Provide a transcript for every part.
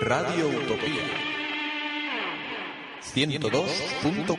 Radio Utopía. 102.4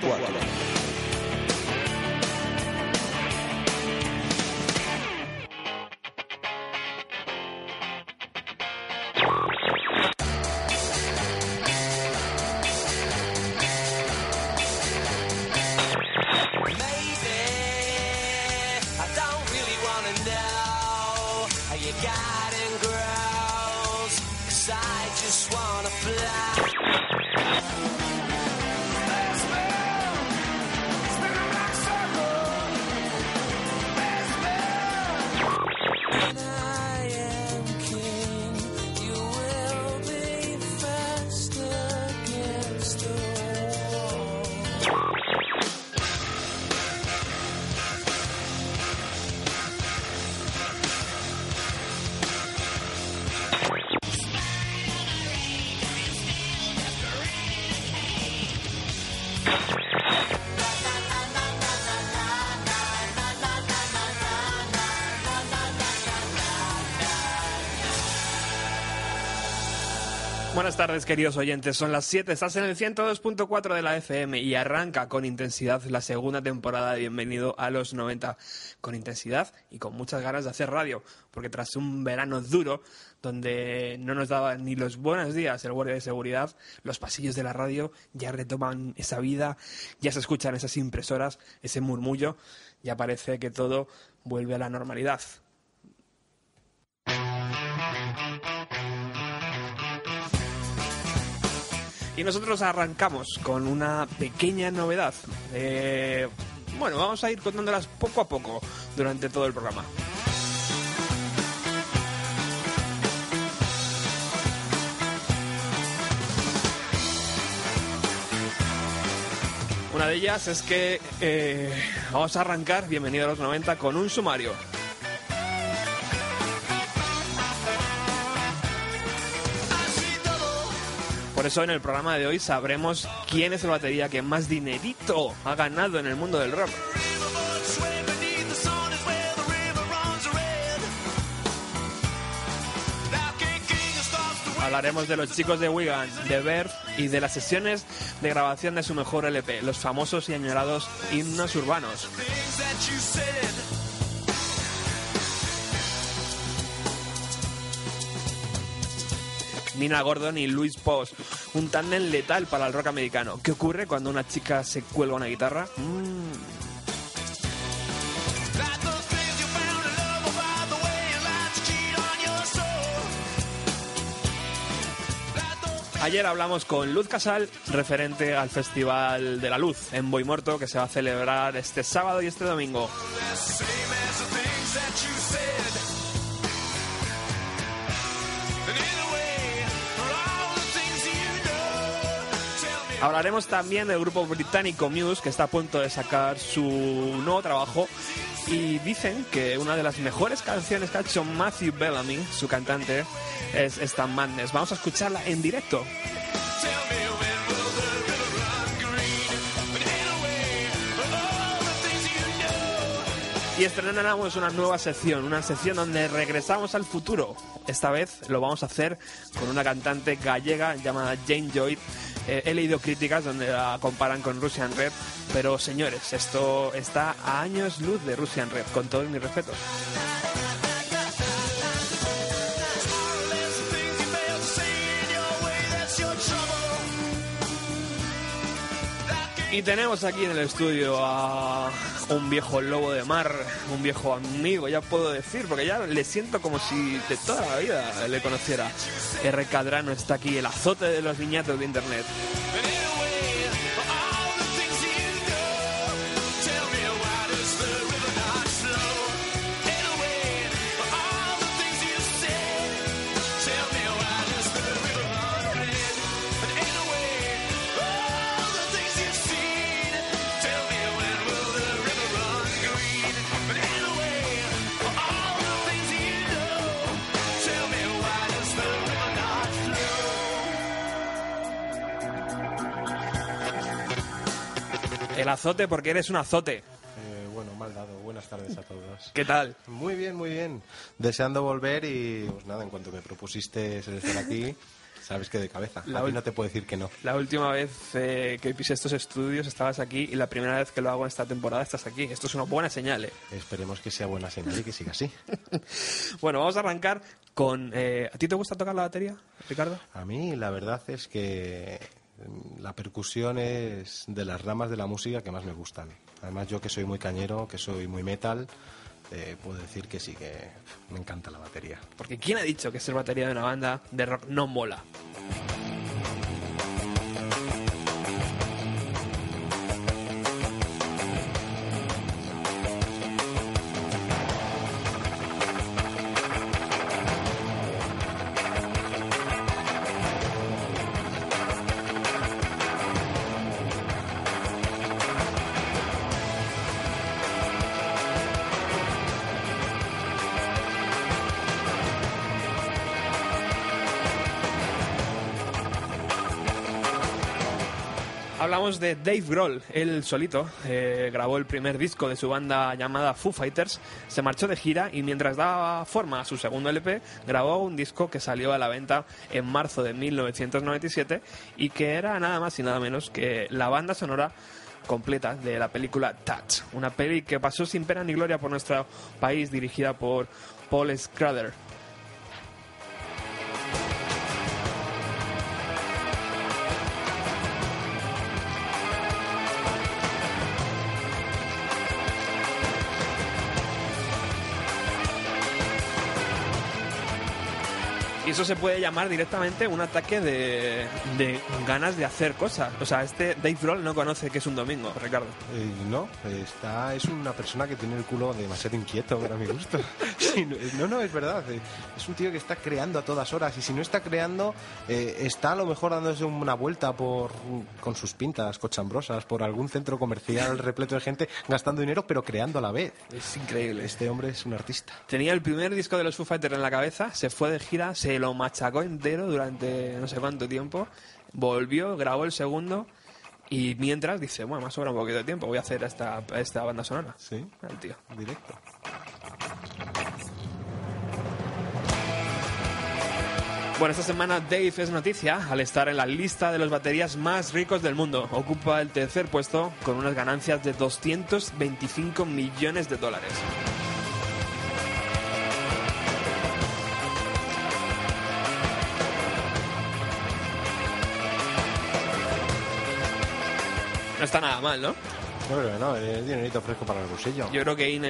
tardes, queridos oyentes. Son las 7, estás en el 102.4 de la FM y arranca con intensidad la segunda temporada de Bienvenido a los 90. Con intensidad y con muchas ganas de hacer radio, porque tras un verano duro, donde no nos daban ni los buenos días el guardia de seguridad, los pasillos de la radio ya retoman esa vida, ya se escuchan esas impresoras, ese murmullo, ya parece que todo vuelve a la normalidad. Y nosotros arrancamos con una pequeña novedad. Eh, bueno, vamos a ir contándolas poco a poco durante todo el programa. Una de ellas es que eh, vamos a arrancar, bienvenido a los 90, con un sumario. Por eso en el programa de hoy sabremos quién es el batería que más dinerito ha ganado en el mundo del rock. Hablaremos de los chicos de Wigan, de Bert y de las sesiones de grabación de su mejor LP, los famosos y añorados himnos urbanos. Nina Gordon y Louis Post, un tándem letal para el rock americano. ¿Qué ocurre cuando una chica se cuelga una guitarra? Mm. Ayer hablamos con Luz Casal, referente al Festival de la Luz en Boimorto, que se va a celebrar este sábado y este domingo. Hablaremos también del grupo británico Muse, que está a punto de sacar su nuevo trabajo. Y dicen que una de las mejores canciones que ha hecho Matthew Bellamy, su cantante, es esta Madness. Vamos a escucharla en directo. Y estrenamos una nueva sección, una sección donde regresamos al futuro. Esta vez lo vamos a hacer con una cantante gallega llamada Jane Joy eh, he leído críticas donde la comparan con Russian Red, pero señores, esto está a años luz de Russian Red, con todo mi respeto. Y tenemos aquí en el estudio a un viejo lobo de mar, un viejo amigo, ya puedo decir, porque ya le siento como si de toda la vida le conociera. R. Cadrano está aquí, el azote de los niñatos de internet. Azote porque eres un azote. Eh, bueno, mal dado. Buenas tardes a todos. ¿Qué tal? Muy bien, muy bien. Deseando volver y pues nada, en cuanto me propusiste estar aquí, sabes que de cabeza. La a ti ul- no te puedo decir que no. La última vez eh, que pisé estos estudios estabas aquí y la primera vez que lo hago en esta temporada estás aquí. Esto es una buena señal. ¿eh? Esperemos que sea buena señal y que siga así. Bueno, vamos a arrancar con... eh, ¿A ti te gusta tocar la batería, Ricardo? A mí la verdad es que la percusión es de las ramas de la música que más me gustan. Además yo que soy muy cañero, que soy muy metal, eh, puedo decir que sí que me encanta la batería. Porque ¿quién ha dicho que ser batería de una banda de rock no mola? Hablamos de Dave Grohl, él solito, eh, grabó el primer disco de su banda llamada Foo Fighters, se marchó de gira y mientras daba forma a su segundo LP, grabó un disco que salió a la venta en marzo de 1997 y que era nada más y nada menos que la banda sonora completa de la película Touch, una peli que pasó sin pena ni gloria por nuestro país dirigida por Paul Schrader. Y eso se puede llamar directamente un ataque de, de ganas de hacer cosas. O sea, este Dave Grohl no conoce que es un domingo, Ricardo. Eh, no, está, es una persona que tiene el culo demasiado inquieto para mi gusto. Sí, no, no, no, es verdad. eh, Es un tío que está creando a todas horas y si no está creando, eh, está a lo mejor dándose una vuelta por con sus pintas cochambrosas por algún centro comercial repleto de gente gastando dinero, pero creando a la vez. Es increíble. Este hombre es un artista. Tenía el primer disco de los Foo Fighters en la cabeza, se fue de gira, se lo machacó entero durante no sé cuánto tiempo, volvió, grabó el segundo y mientras dice, bueno, me sobra un poquito de tiempo, voy a hacer esta, esta banda sonora. Sí, El tío. directo. Bueno, esta semana Dave es noticia al estar en la lista de los baterías más ricos del mundo. Ocupa el tercer puesto con unas ganancias de 225 millones de dólares. No está nada mal, ¿no? Yo creo que no, es dinerito fresco para el bolsillo. Yo creo que ING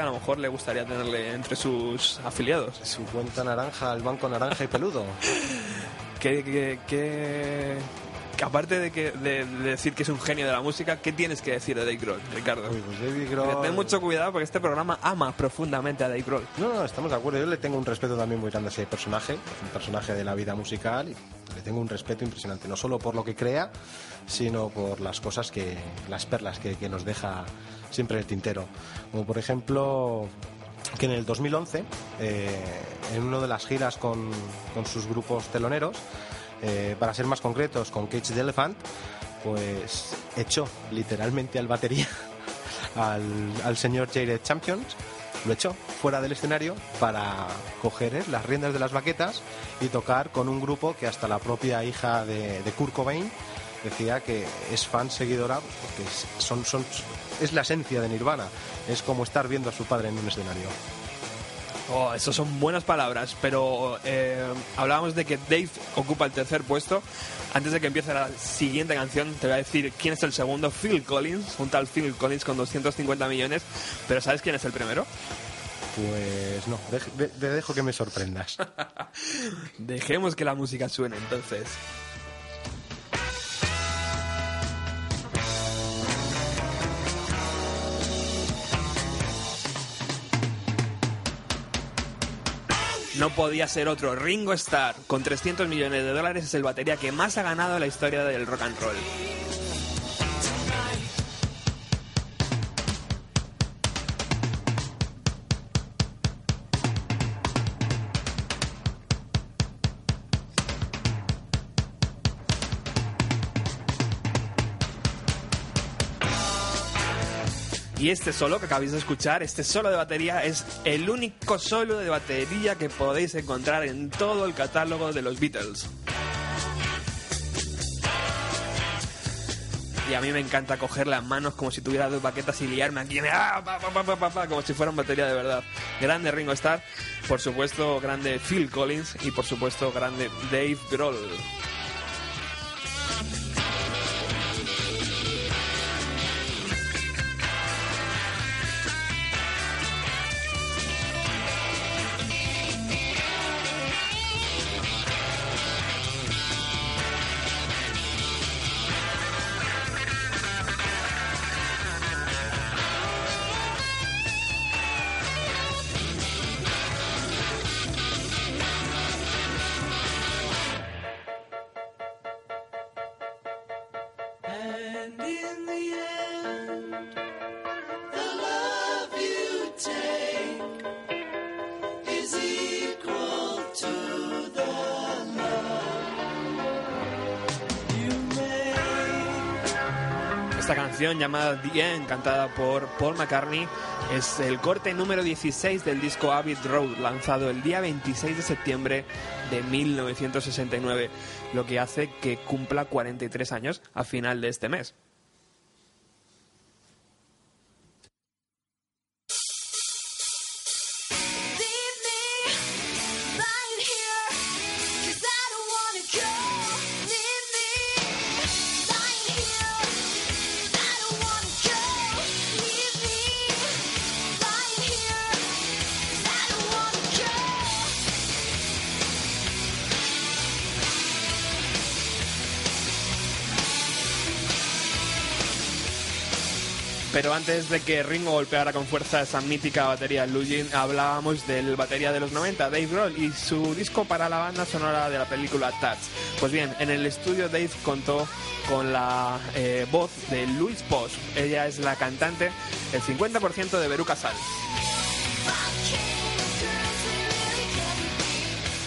a lo mejor le gustaría tenerle entre sus afiliados. Su cuenta naranja, el banco naranja y peludo. que, que- que aparte de, que, de, de decir que es un genio de la música, ¿qué tienes que decir de Dave Grohl, Ricardo? Uy, pues David Que Grohl- Ten mucho cuidado porque este programa ama profundamente a Dave Grohl. No, no, estamos de acuerdo. Yo le tengo un respeto también muy grande a ese personaje. Es un personaje de la vida musical y le tengo un respeto impresionante. No solo por lo que crea, sino por las cosas que, las perlas que, que nos deja siempre en el tintero. Como por ejemplo, que en el 2011, eh, en una de las giras con, con sus grupos teloneros, eh, para ser más concretos, con Cage the Elephant, pues echó literalmente al batería al, al señor Jared Champions, lo echó fuera del escenario para coger eh, las riendas de las baquetas y tocar con un grupo que hasta la propia hija de, de Kurt Cobain decía que es fan seguidora porque son, es la esencia de Nirvana, es como estar viendo a su padre en un escenario. Oh, eso son buenas palabras, pero eh, hablábamos de que Dave ocupa el tercer puesto. Antes de que empiece la siguiente canción, te voy a decir quién es el segundo, Phil Collins, un tal Phil Collins con 250 millones, pero ¿sabes quién es el primero? Pues no, de- te dejo que me sorprendas. Dejemos que la música suene entonces. No podía ser otro. Ringo Starr, con 300 millones de dólares, es el batería que más ha ganado en la historia del rock and roll. Y este solo que acabáis de escuchar, este solo de batería, es el único solo de batería que podéis encontrar en todo el catálogo de los Beatles. Y a mí me encanta coger las manos como si tuviera dos baquetas y liarme aquí, ¡ah! pa, pa, pa, como si fuera un batería de verdad. Grande Ringo Starr, por supuesto, grande Phil Collins y por supuesto, grande Dave Grohl. Llamada The cantada por Paul McCartney, es el corte número 16 del disco Abbey Road, lanzado el día 26 de septiembre de 1969, lo que hace que cumpla 43 años a final de este mes. Antes de que Ringo golpeara con fuerza esa mítica batería Lugin, hablábamos del batería de los 90, Dave Grohl, y su disco para la banda sonora de la película Touch. Pues bien, en el estudio Dave contó con la eh, voz de Louise Posh. Ella es la cantante, el 50% de Veruca Salt.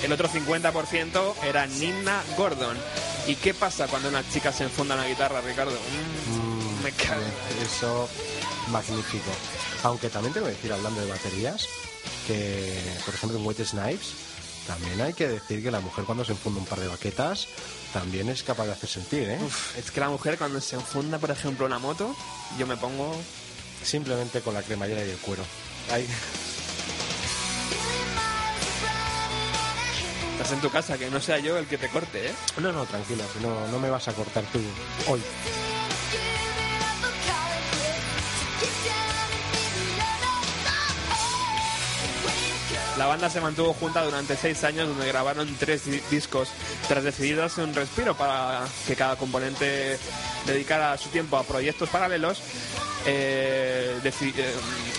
El otro 50% era Nina Gordon. ¿Y qué pasa cuando una chica se enfunda en la guitarra, Ricardo? Mm, me cago. Eso, magnífico. Aunque también tengo que decir, hablando de baterías, que por ejemplo en Wet Snipes, también hay que decir que la mujer cuando se enfunda un par de baquetas, también es capaz de hacer sentir, ¿eh? Uf, es que la mujer cuando se enfunda, por ejemplo, una moto, yo me pongo... Simplemente con la cremallera y el cuero. Ahí. Estás en tu casa, que no sea yo el que te corte, ¿eh? No, no, tranquila, no, no me vas a cortar tú hoy. La banda se mantuvo junta durante seis años donde grabaron tres di- discos tras decidir darse un respiro para que cada componente dedicara su tiempo a proyectos paralelos. Eh, eh,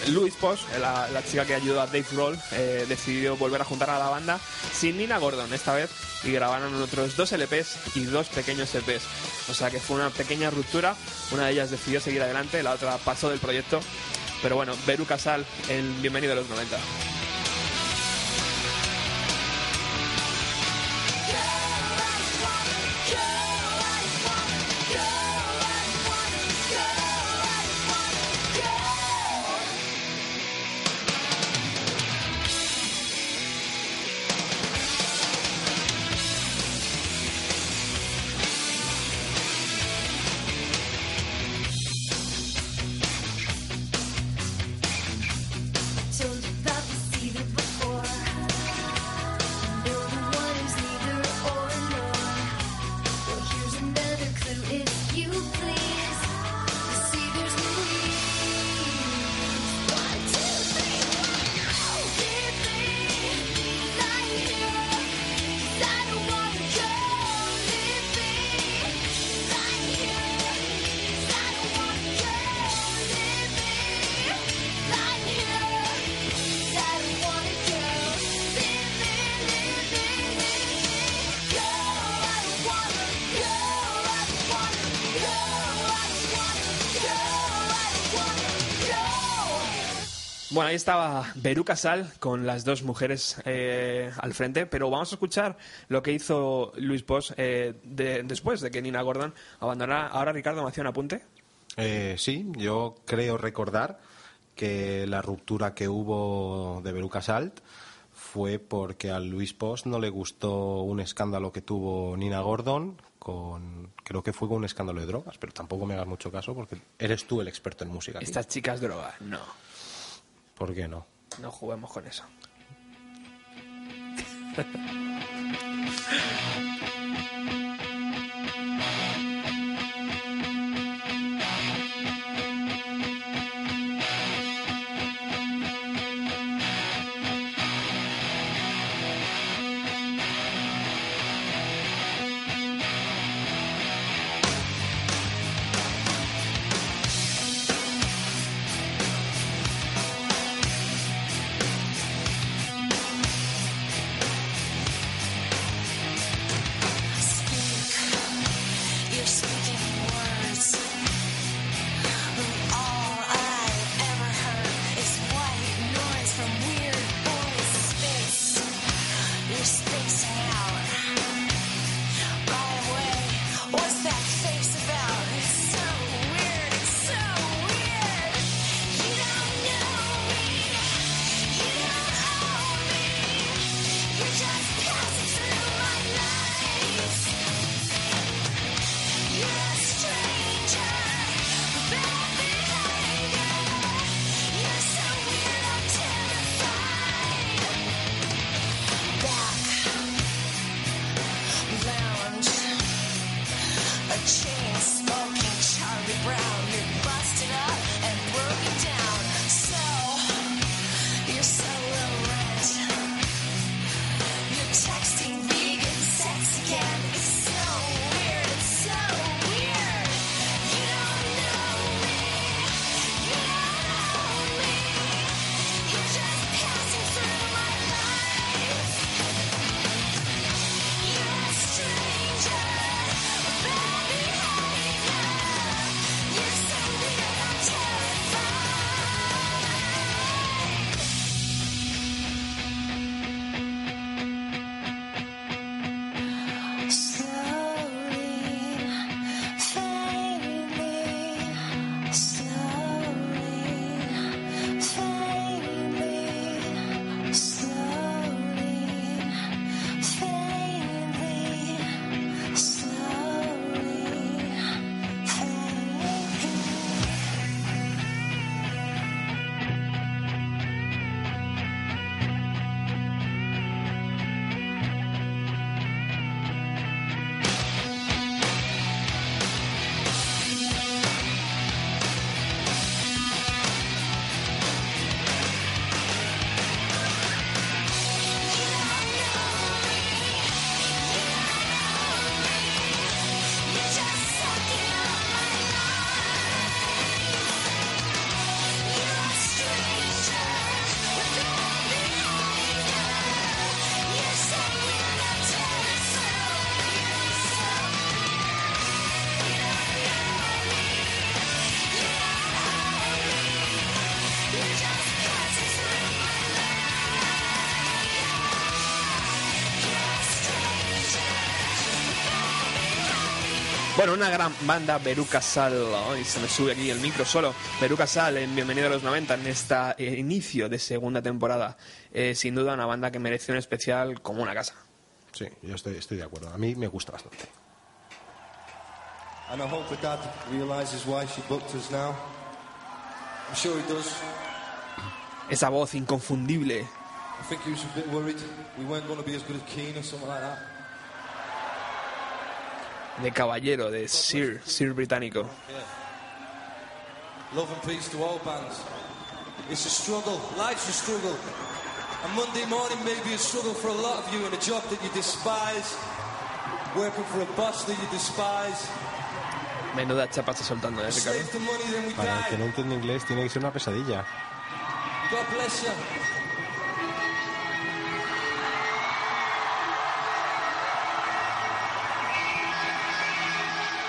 Louis Posh, la, chica que ayudó a Dave Grohl, eh, decidió volver a juntar a la banda sin Nina Gordon esta vez y grabaron otros dos LPs y dos pequeños EPs. O sea que fue una pequeña ruptura. Una de ellas decidió seguir adelante, la otra pasó del proyecto. Pero bueno, Beru Casal, el bienvenido a los 90. Bueno, ahí estaba Beru Casal con las dos mujeres eh, al frente, pero vamos a escuchar lo que hizo Luis Bosch eh, de- después de que Nina Gordon abandonara. Ahora Ricardo me hacía un apunte. Eh, sí, yo creo recordar que la ruptura que hubo de Beruca Salt fue porque a Luis Post no le gustó un escándalo que tuvo Nina Gordon con creo que fue con un escándalo de drogas, pero tampoco me hagas mucho caso porque eres tú el experto en música. Estas chicas drogas, no. ¿Por qué no? No juguemos con eso. Bueno, una gran banda, Veruca Sal. Ay, se me sube aquí el micro solo. Veruca Sal, en Bienvenido a los 90, en este inicio de segunda temporada. Eh, sin duda, una banda que merece un especial como una casa. Sí, yo estoy, estoy de acuerdo. A mí me gusta bastante. And I hope that Dad realises why she booked us now. I'm sure he does. Esa voz inconfundible. I think he was a bit worried we weren't going to be as good as Keane or something like that. De caballero, de Sir, Sir británico. Love and peace to all bands. It's a struggle. Life's a struggle. And Monday morning may be a struggle for a lot of you in a job that you despise, working for a boss that you despise. Menuda chapa está soltando, ¿eh, money, then we Para el que no entiende inglés tiene que ser una pesadilla. God bless you.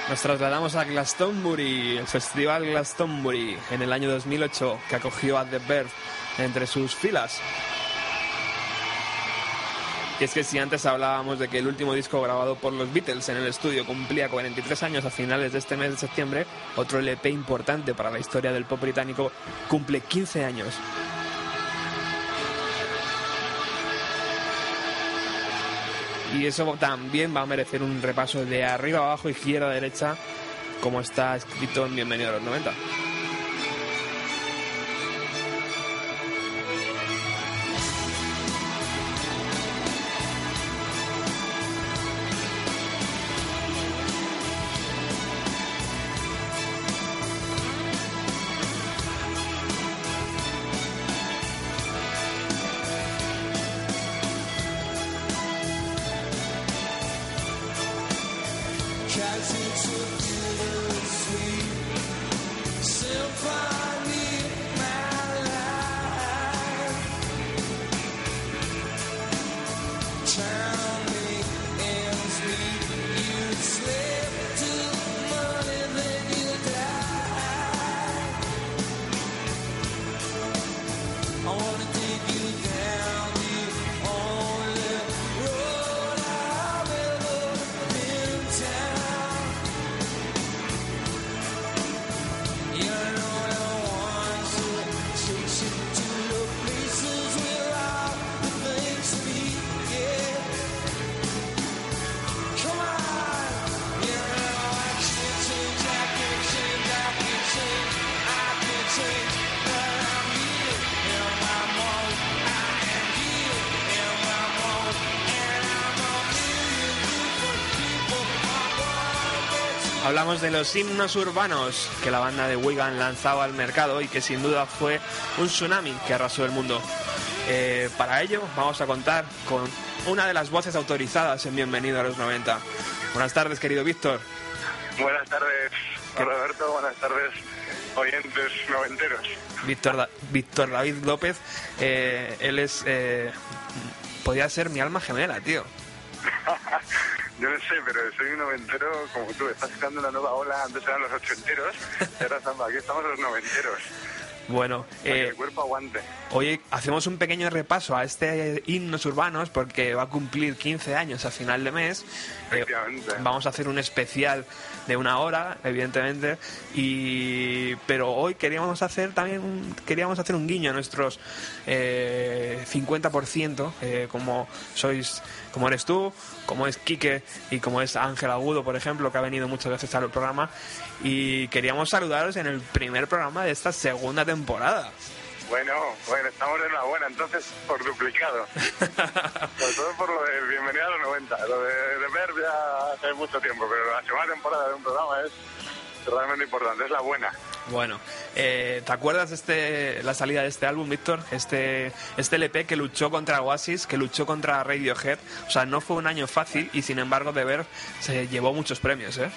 Nos trasladamos a Glastonbury, el festival Glastonbury, en el año 2008, que acogió a The Verve entre sus filas. Y es que si antes hablábamos de que el último disco grabado por los Beatles en el estudio cumplía 43 años a finales de este mes de septiembre, otro LP importante para la historia del pop británico cumple 15 años. Y eso también va a merecer un repaso de arriba abajo, izquierda derecha, como está escrito en Bienvenido a los 90. Hablamos de los himnos urbanos que la banda de Wigan lanzaba al mercado y que sin duda fue un tsunami que arrasó el mundo. Eh, para ello vamos a contar con una de las voces autorizadas en Bienvenido a los 90. Buenas tardes, querido Víctor. Buenas tardes, Roberto. Buenas tardes, oyentes noventeros. Víctor, Da- Víctor David López, eh, él es... eh, podría ser mi alma gemela, tío. Yo no sé, pero soy un noventero como tú. Estás sacando una nueva ola. Antes eran los ochenteros. y ahora estamos, aquí estamos los noventeros. Bueno, eh, el cuerpo aguante. Hoy hacemos un pequeño repaso a este himnos urbanos porque va a cumplir 15 años a final de mes. Eh, vamos a hacer un especial de una hora, evidentemente, y pero hoy queríamos hacer también un, queríamos hacer un guiño a nuestros eh, 50%, eh, como sois, como eres tú, como es Quique y como es Ángel Agudo, por ejemplo, que ha venido muchas veces al programa, y queríamos saludaros en el primer programa de esta segunda temporada. Bueno, bueno, estamos de enhorabuena. Entonces, por duplicado. Sobre todo por lo de Bienvenida a los 90. Lo de, de ver ya hace mucho tiempo, pero la segunda temporada de un programa es realmente importante. Es la buena. Bueno, eh, ¿te acuerdas este, la salida de este álbum, Víctor? Este, este LP que luchó contra Oasis, que luchó contra Radiohead. O sea, no fue un año fácil y sin embargo de ver se llevó muchos premios, ¿eh?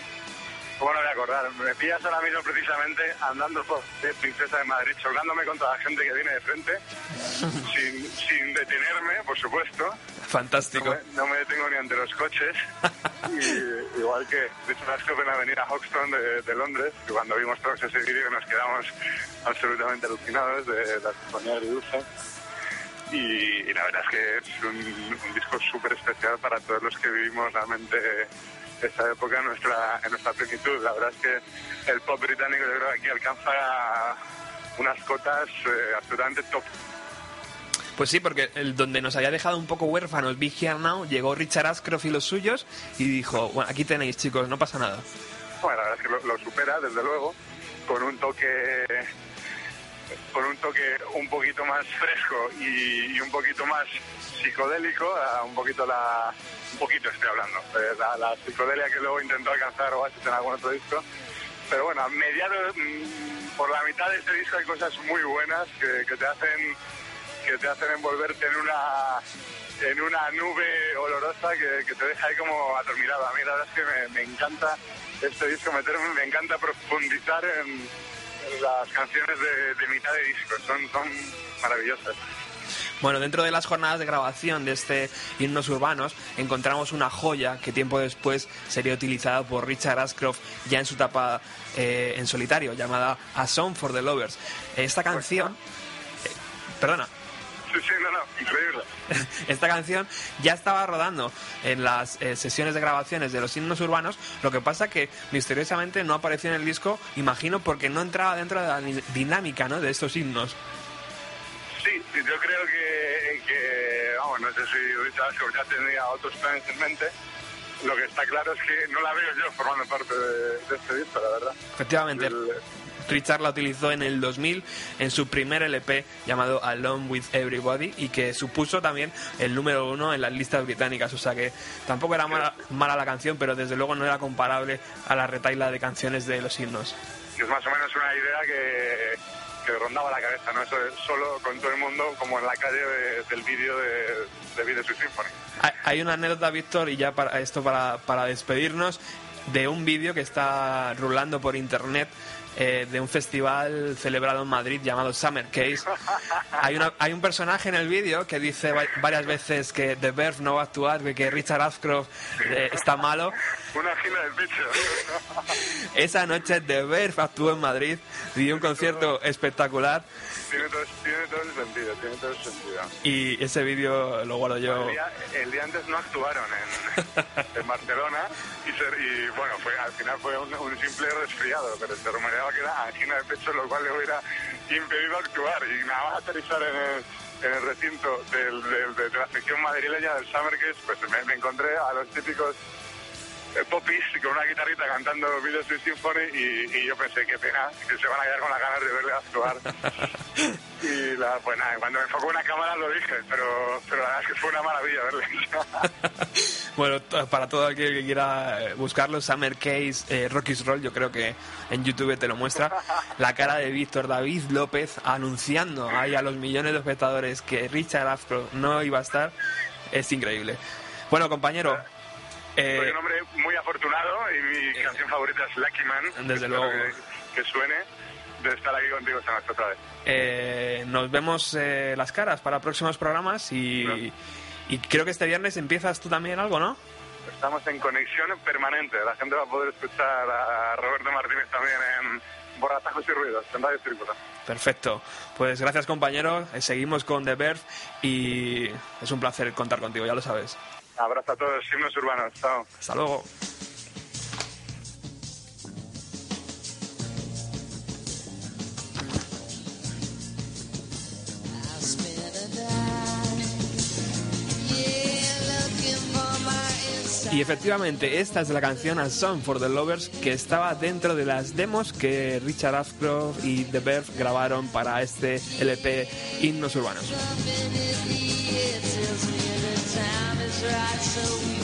¿Cómo no voy a acordar? Me pillas ahora mismo precisamente andando por de Princesa de Madrid, chocándome contra la gente que viene de frente, sin, sin detenerme, por supuesto. No Fantástico. me, no me detengo ni ante los coches. Y, igual que, de hecho, las en la avenida Hoxton de, de Londres, que cuando vimos todos ese vídeo nos quedamos absolutamente alucinados de la sinfonía agridulce. Y, y la verdad es que es un, un disco súper especial para todos los que vivimos realmente esta época en nuestra, en nuestra plenitud. La verdad es que el pop británico yo creo que aquí alcanza unas cotas eh, absolutamente top. Pues sí, porque el donde nos había dejado un poco huérfanos Big Here Now, llegó Richard Ashcroft y los suyos y dijo, bueno, aquí tenéis chicos, no pasa nada. Bueno, la verdad es que lo, lo supera, desde luego, con un toque con un toque un poquito más fresco y, y un poquito más psicodélico, un poquito la un poquito estoy hablando, eh, la, la psicodelia que luego intentó alcanzar Oasis en algún otro disco. Pero bueno, a mediados, mm, por la mitad de este disco hay cosas muy buenas que, que te hacen que te hacen envolverte en una en una nube olorosa que, que te deja ahí como adormilado. A mí la verdad es que me, me encanta este disco, meterme, me encanta profundizar en las canciones de, de mitad de disco, son, son maravillosas. Bueno, dentro de las jornadas de grabación de este Himnos Urbanos encontramos una joya que tiempo después sería utilizada por Richard Ashcroft ya en su etapa eh, en solitario, llamada A Song for the Lovers. Esta canción... eh, perdona. Esta canción ya estaba rodando en las eh, sesiones de grabaciones de los himnos urbanos, lo que pasa que misteriosamente no apareció en el disco, imagino porque no entraba dentro de la dinámica ¿no? de estos himnos. Sí, yo creo que, que, vamos, no sé si Richard Ashcroft ya tenía otros planes en mente. Lo que está claro es que no la veo yo formando parte de, de este disco, la verdad. Efectivamente, El- Richard la utilizó en el 2000 en su primer LP llamado Alone with Everybody y que supuso también el número uno en las listas británicas. O sea que tampoco era mala, mala la canción, pero desde luego no era comparable a la retaila de canciones de los himnos. es más o menos una idea que, que rondaba la cabeza, ¿no? Eso es solo con todo el mundo, como en la calle de- del vídeo de, de Video Symphony. Hay- Hay una anécdota, Víctor, y ya para esto para, para despedirnos, de un vídeo que está rulando por internet eh, de un festival celebrado en Madrid llamado Summer Case. Hay, una- hay un personaje en el vídeo que dice va- varias veces que The Verve no va a actuar, que- Richard Ashcroft eh, está malo. Una gina del pecho. Esa noche The Verve actuó en Madrid, dio un concierto espectacular tiene, todo, tiene todo el sentido, tiene todo el sentido. y ese vídeo lo guardo yo. El día, el día antes no actuaron en, en Barcelona y, se- y, bueno, fue, al final fue un, un simple resfriado, pero se rumoreaba que era angina de pecho, lo cual le hubiera impedido actuar. Y nada más aterrizar en el, en el recinto del- de, la sección madrileña del Summer Case, pues me, encontré a los típicos popis con una guitarrita cantando Video Symphony y, y yo pensé, qué pena, que se van a quedar con las ganas de verle actuar. y la, pues nada, cuando me enfocó una cámara lo dije, pero, pero la verdad es que fue una maravilla verle. Bueno, para todo aquel que quiera eh, buscarlo, Summer Case, eh, Rocky's Roll, yo creo que en YouTube te lo muestra. La cara de Víctor David López anunciando ahí a los millones de espectadores que Richard Ashcroft no iba a estar, es increíble. Bueno, compañero, eh, Soy un hombre muy afortunado y mi canción favorita es Lucky Man. Desde luego. Que, que suene de estar aquí contigo esta noche otra vez. eh, nos vemos eh, las caras para próximos programas y, y creo que este viernes empiezas tú también algo, ¿no? Estamos en conexión permanente. La gente va a poder escuchar a Roberto Martínez también en Borratajos y Ruidos, en Radio Círculo. Perfecto. Pues gracias compañero, Eh, seguimos con The Verve y es un placer contar contigo, ya lo sabes. Abrazo a todos, himnos urbanos. Chao. Hasta luego. Y efectivamente, esta es la canción A Song for the Lovers que estaba dentro de las demos que Richard Ashcroft y The Verve grabaron para este LP Himnos Urbanos. tried so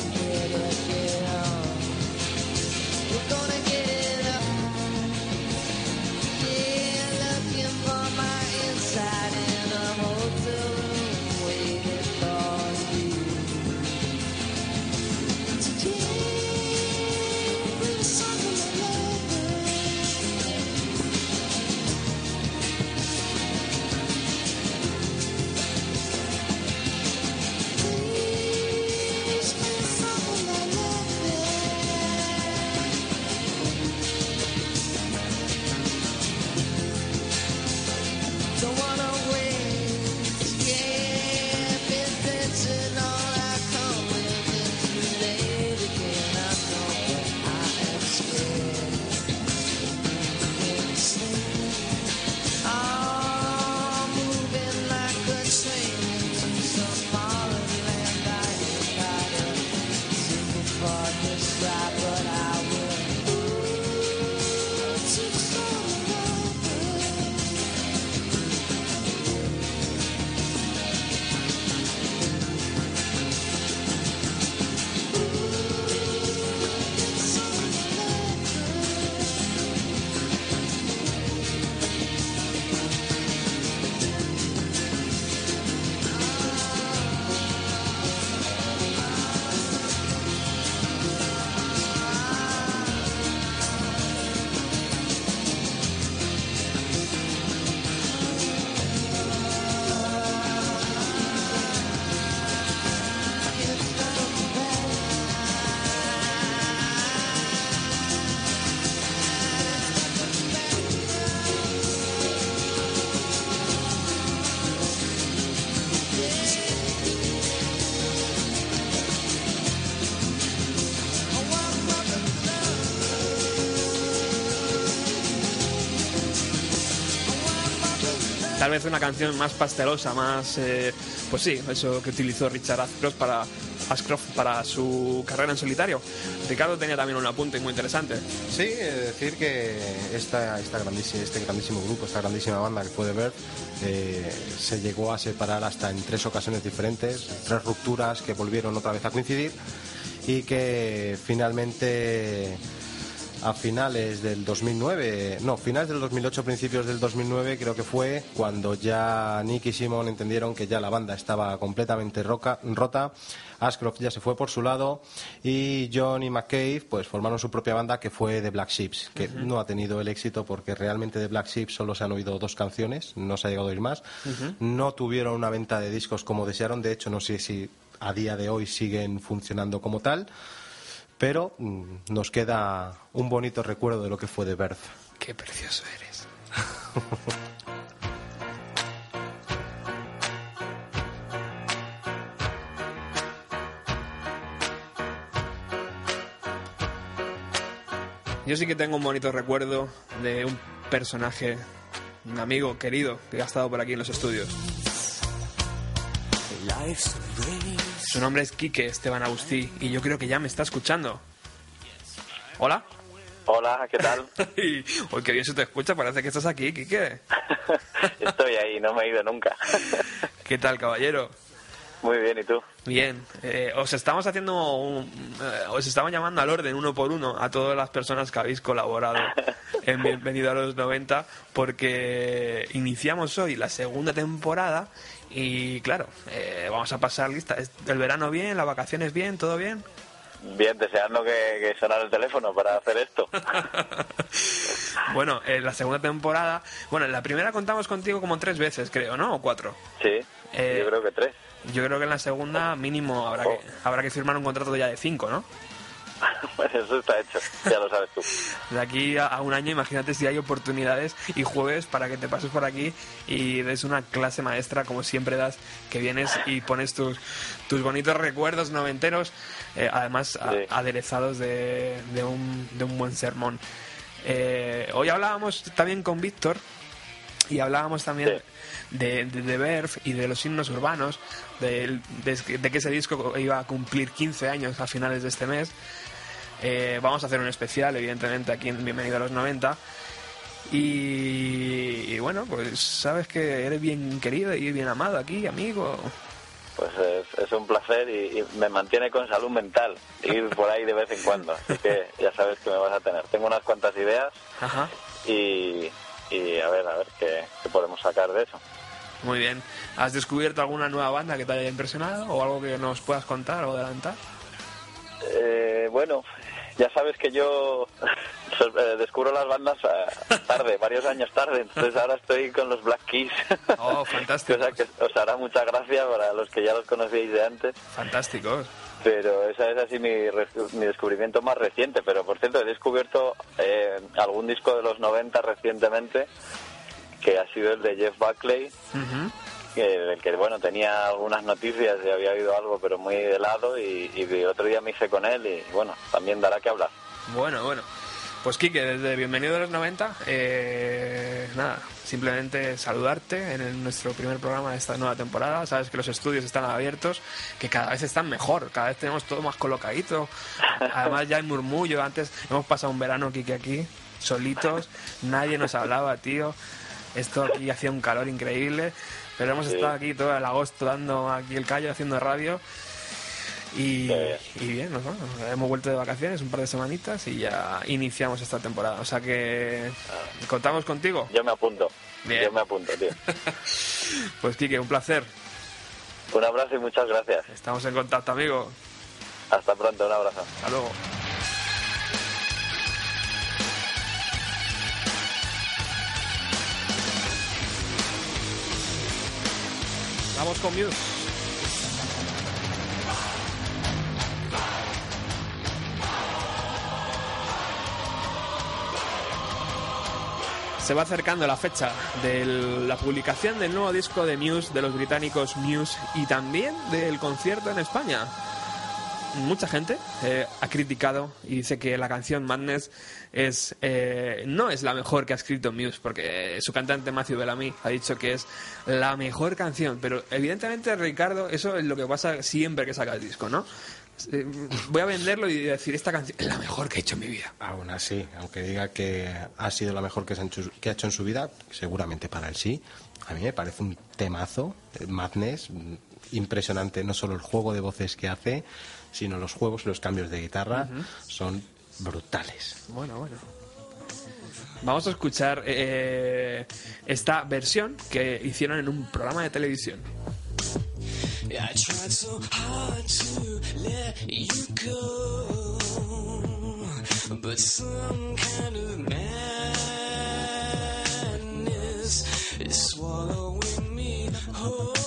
tal vez una canción más pastelosa, más, eh, pues sí, eso que utilizó Richard Ashcroft para, Ashcroft para su carrera en solitario. Ricardo tenía también un apunte muy interesante. Sí, eh, decir que esta, esta grandísima, este grandísimo grupo, esta grandísima banda que fue The Verve, eh, se llegó a separar hasta en tres ocasiones diferentes, tres rupturas que volvieron otra vez a coincidir y que finalmente a finales del 2009, no, finales del 2008, principios del 2009 creo que fue cuando ya Nick y Simon entendieron que ya la banda estaba completamente roca- rota, Ashcroft ya se fue por su lado y John y McCabe pues formaron su propia banda que fue The Black Ships, que no ha tenido el éxito porque realmente de Black Ships solo se han oído dos canciones, no se ha llegado a oír más, no tuvieron una venta de discos como desearon, de hecho no sé si a día de hoy siguen funcionando como tal pero mm, nos queda un bonito recuerdo de lo que fue de Berth. Qué precioso eres. Yo sí que tengo un bonito recuerdo de un personaje, un amigo querido que ha estado por aquí en los estudios. Su nombre es Quique Esteban Agustí y yo creo que ya me está escuchando. ¿Hola? Hola, ¿qué tal? Uy, qué bien se te escucha, parece que estás aquí, Quique. Estoy ahí, no me he ido nunca. ¿Qué tal, caballero? Muy bien, ¿y tú? Bien, eh, os estamos haciendo, un- eh, os estamos llamando al orden uno por uno a todas las personas que habéis colaborado en Bienvenido a los 90 porque iniciamos hoy la segunda temporada y claro, eh, vamos a pasar lista. ¿Es- ¿El verano bien? ¿Las vacaciones bien? ¿Todo bien? Bien, deseando que, que sonara el teléfono para hacer esto. bueno, en la segunda temporada, bueno, en la primera contamos contigo como tres veces, creo, ¿no? ¿O cuatro? Sí, Eh, yo creo que tres. Yo creo que en la segunda mínimo habrá que, habrá que firmar un contrato ya de cinco, ¿no? Pues eso está hecho, ya lo sabes tú. De aquí a, un año, imagínate si hay oportunidades y jueves para que te pases por aquí y des una clase maestra, como siempre das, que vienes y pones tus, tus bonitos recuerdos noventeros, eh, además a- aderezados de, de un, de un buen sermón. Eh, hoy hablábamos también con Víctor y hablábamos también de, de, de Verve y de los himnos urbanos, de, de- de que ese disco iba a cumplir 15 años a finales de este mes. Eh, vamos a hacer un especial, evidentemente, aquí en Bienvenido a los 90. Y, y bueno, pues sabes que eres bien querido y bien amado aquí, amigo. Pues es, es un placer y, y me mantiene con salud mental ir por ahí de vez en cuando. Así que ya sabes que me vas a tener. Tengo unas cuantas ideas Ajá, y, y a ver, a ver qué, qué podemos sacar de eso. muy bien. ¿Has descubierto alguna nueva banda que te haya impresionado o algo que nos puedas contar o adelantar? Eh, bueno, ya sabes que yo sor- eh, descubro las bandas eh, tarde, varios años tarde, entonces ahora estoy con los Black Keys. Oh, fantástico. Cosa que os hará mucha gracia para los que ya los conocíais de antes, Fantásticos. pero esa es así mi, mi descubrimiento más reciente. Pero por cierto, he descubierto eh, algún disco de los 90 recientemente, que ha sido el de Jeff Buckley, Ujú. Que, que bueno tenía algunas noticias y había oído algo pero muy de lado y, y otro día me hice con él y bueno también dará que hablar Bueno, bueno. Pues Quique, desde Bienvenido a los 90, eh, nada, simplemente saludarte en nuestro primer programa de esta nueva temporada. Sabes que los estudios están abiertos, que cada vez están mejor, cada vez tenemos todo más colocadito. Además ya hay murmullo, antes hemos pasado un verano, Quique, aquí, solitos, nadie nos hablaba, tío. Esto aquí hacía un calor increíble, pero hemos Sí. estado aquí todo el agosto dando aquí el callo, haciendo radio. Y, y bien, nos vamos. hemos vuelto de vacaciones un par de semanitas y ya iniciamos esta temporada. O sea que contamos contigo. yo me apunto Bien. yo me apunto tío Pues Quique, un placer. un abrazo y muchas gracias Estamos en contacto, amigo. hasta pronto un abrazo Hasta luego. Vamos con Muse. Se va acercando la fecha de la publicación del nuevo disco de Muse, de los británicos Muse, y también del concierto en España. Mucha gente eh, ha criticado y dice que la canción Madness es eh, no es la mejor que ha escrito Muse, porque su cantante Matthew Bellamy ha dicho que es la mejor canción, pero evidentemente Ricardo, eso es lo que pasa siempre que saca el disco, ¿no? Eh, voy a venderlo y decir esta canción es la mejor que he hecho en mi vida. Aún así, aunque diga que ha sido la mejor que, que ha hecho en su vida, seguramente para él sí. A mí me parece un temazo, eh, Madness, mm, impresionante. No solo el juego de voces que hace, sino los juegos, los cambios de guitarra son brutales. Bueno, bueno. Vamos a escuchar eh, esta versión que hicieron en un programa de televisión. I tried so hard to let you go, but some kind of madness is swallowing me whole.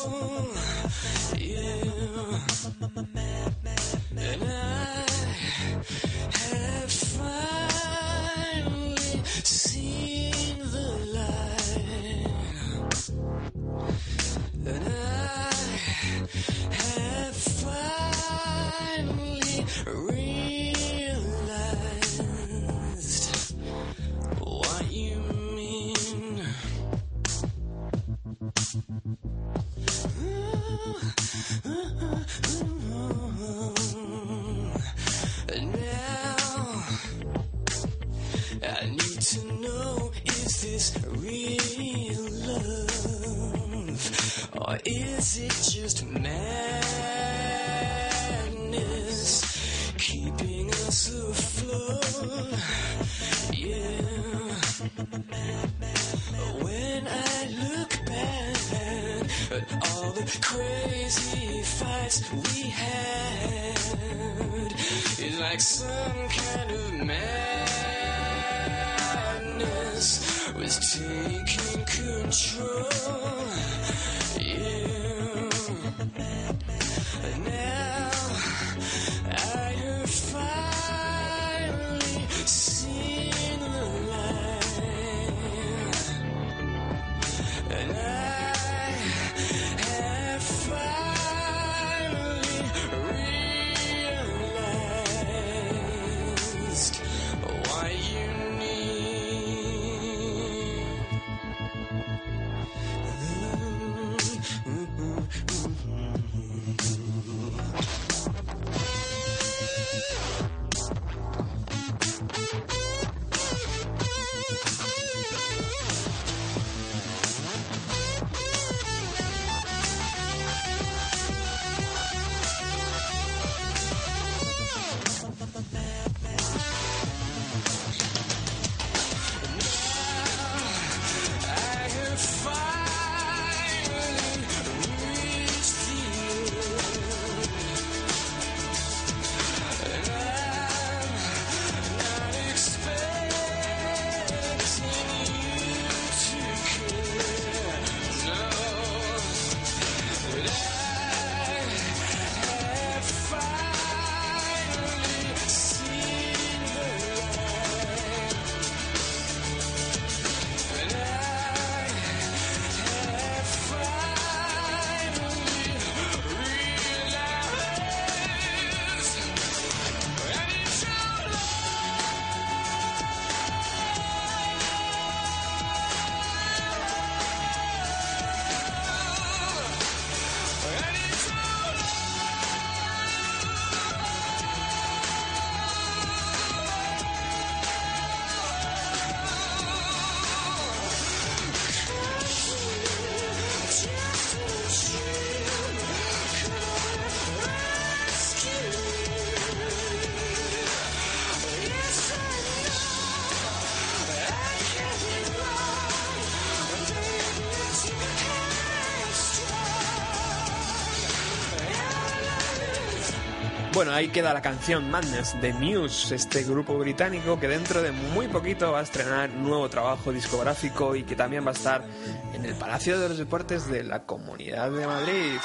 Bueno, ahí queda la canción Madness de Muse, este grupo británico que dentro de muy poquito va a estrenar nuevo trabajo discográfico y que también va a estar en el Palacio de los Deportes de la Comunidad de Madrid.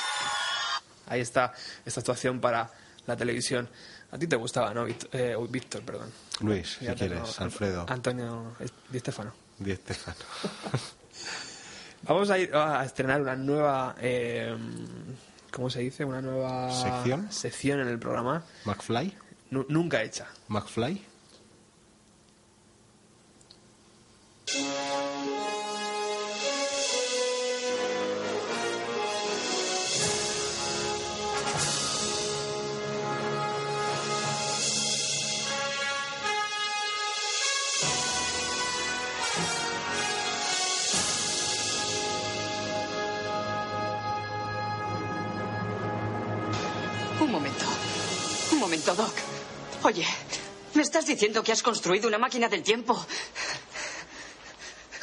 Ahí está esta actuación para la televisión. A ti te gustaba, ¿no, Víctor? Eh, Víctor, perdón. Luis, si quieres, no, Alfredo, Antonio Di Stefano. Di. Vamos a ir a estrenar una nueva eh, ¿cómo se dice? Una nueva ¿Sección? sección en el programa, McFly, nu- nunca hecha. McFly. Que has construido una máquina del tiempo?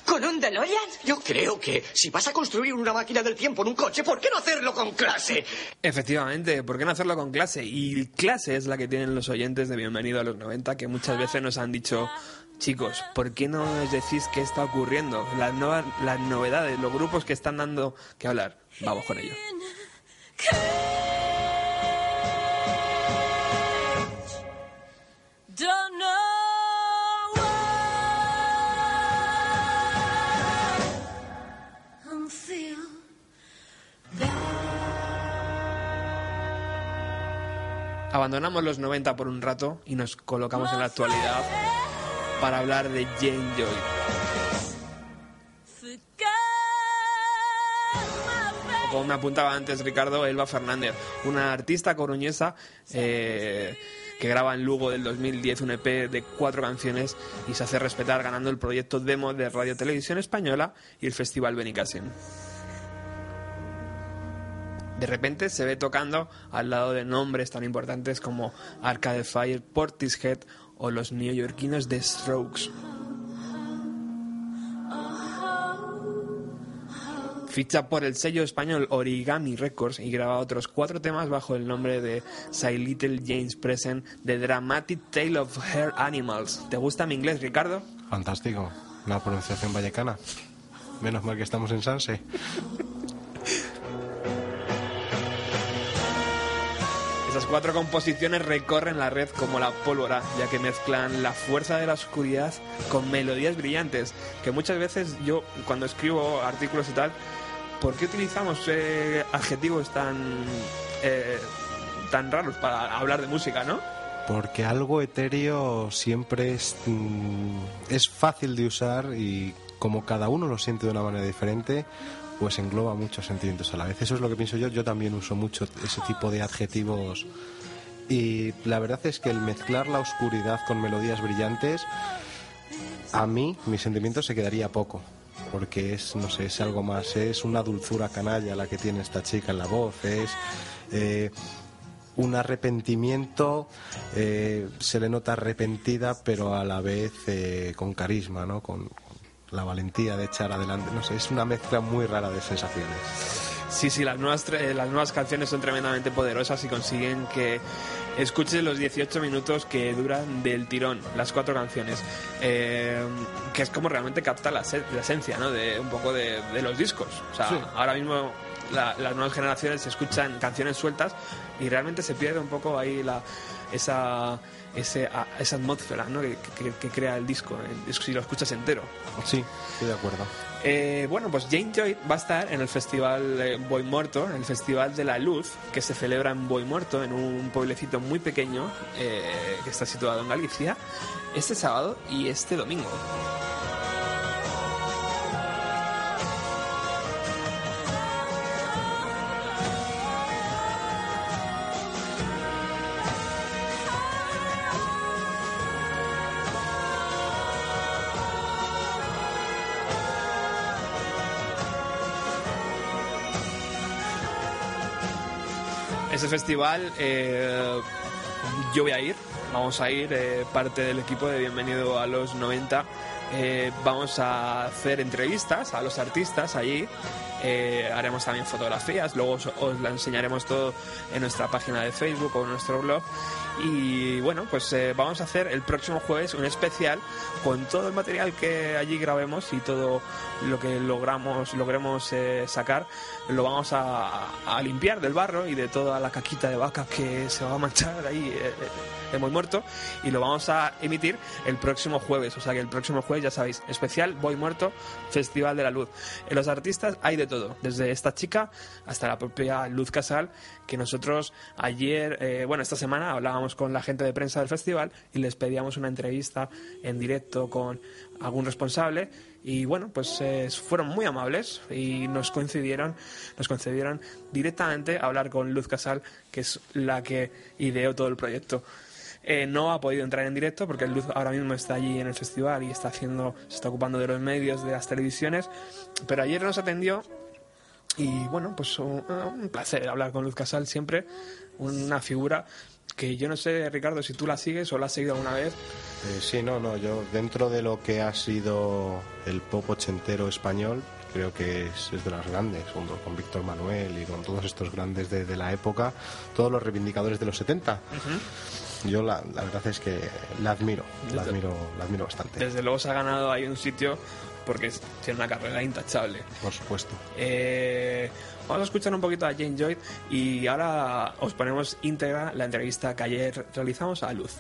¿Con un DeLorean? Yo creo que si vas a construir una máquina del tiempo en un coche, ¿por qué no hacerlo con clase? Efectivamente, ¿por qué no hacerlo con clase? Y clase es la que tienen los oyentes de Bienvenido a los 90, que muchas veces nos han dicho, chicos, ¿por qué no nos decís qué está ocurriendo? Las, nuevas, las novedades, los grupos que están dando que hablar. Vamos con ello. Abandonamos los 90 por un rato y nos colocamos en la actualidad para hablar de Jane Joy. Como me apuntaba antes Ricardo, Elba Fernández, una artista coruñesa eh, que graba en Lugo del 2010 un EP de cuatro canciones y se hace respetar ganando el proyecto Demo de Radio Televisión Española y el Festival Benicassim. De repente se ve tocando al lado de nombres tan importantes como Arcade Fire, Portishead o los neoyorquinos The Strokes. Ficha por el sello español Origami Records y graba otros cuatro temas bajo el nombre de Say Little James Present The Dramatic Tale of Hair Animals. ¿Te gusta mi inglés, Ricardo? Fantástico. La pronunciación vallecana. Menos mal que estamos en Sanse. Esas cuatro composiciones recorren la red como la pólvora, ya que mezclan la fuerza de la oscuridad con melodías brillantes, que muchas veces yo cuando escribo artículos y tal, ¿por qué utilizamos eh, adjetivos tan, eh, tan raros para hablar de música, no? Porque algo etéreo siempre es, mm, es fácil de usar y como cada uno lo siente de una manera diferente, pues engloba muchos sentimientos a la vez. Eso es lo que pienso yo. Yo también uso mucho ese tipo de adjetivos. Y la verdad es que el mezclar la oscuridad con melodías brillantes, a mí, mi sentimiento se quedaría poco. Porque es, no sé, es algo más. Es una dulzura canalla la que tiene esta chica en la voz. Es. eh, un arrepentimiento, eh, se le nota arrepentida, pero a la vez eh, con carisma, ¿no? La valentía de echar adelante. No sé, es una mezcla muy rara de sensaciones. Sí, sí, las nuevas, las nuevas canciones son tremendamente poderosas y consiguen que escuches los 18 minutos que duran del tirón, las cuatro canciones, eh, que es como realmente capta la, se- la esencia, ¿no? De un poco de, de los discos. O sea, Sí. ahora mismo la- las nuevas generaciones escuchan canciones sueltas y realmente se pierde un poco ahí la, esa, ese, a- esa atmósfera, ¿no? Que, que- que crea el disco, el- si lo escuchas entero. Sí, estoy de acuerdo. Eh, bueno, pues Jane Joy va a estar en el festival eh, Boy Muerto, en el Festival de la Luz, que se celebra en Boy Muerto, en un pueblecito muy pequeño eh, que está situado en Galicia, este sábado y este domingo. Ese festival eh, yo voy a ir, vamos a ir, eh, parte del equipo de Bienvenido a los 90. eh, vamos a hacer entrevistas a los artistas allí, eh, haremos también fotografías, luego os, os la enseñaremos todo en nuestra página de Facebook o en nuestro blog. Y bueno, pues eh, vamos a hacer el próximo jueves un especial con todo el material que allí grabemos y todo lo que logramos logremos eh, sacar lo vamos a, a limpiar del barro y de toda la caquita de vaca que se va a manchar ahí muy muerto y lo vamos a emitir el próximo jueves o sea que el próximo jueves ya sabéis, especial Voy Muerto, Festival de la Luz. En los artistas hay de todo, desde esta chica hasta la propia Luz Casal, que nosotros ayer, eh, bueno, esta semana hablábamos con la gente de prensa del festival y les pedíamos una entrevista en directo con algún responsable y bueno, pues eh, fueron muy amables y nos coincidieron, nos concedieron directamente a hablar con Luz Casal, que es la que ideó todo el proyecto. Eh, no ha podido entrar en directo porque Luz ahora mismo está allí en el festival y está haciendo, se está ocupando de los medios, de las televisiones, pero ayer nos atendió y bueno, pues un, un placer hablar con Luz Casal siempre, una figura que yo no sé, Ricardo, si tú la sigues o la has seguido alguna vez. Eh, sí, no, no, yo dentro de lo que ha sido el pop ochentero español, creo que es, es de las grandes, junto con Víctor Manuel y con todos estos grandes de, de la época, todos los reivindicadores de los 70. Yo la, la verdad es que la admiro, la admiro, la admiro bastante, Desde luego se ha ganado ahí un sitio porque tiene una carrera intachable. por supuesto. Eh, vamos a escuchar un poquito a Jane Joy y ahora os ponemos íntegra la entrevista que ayer realizamos a Luz.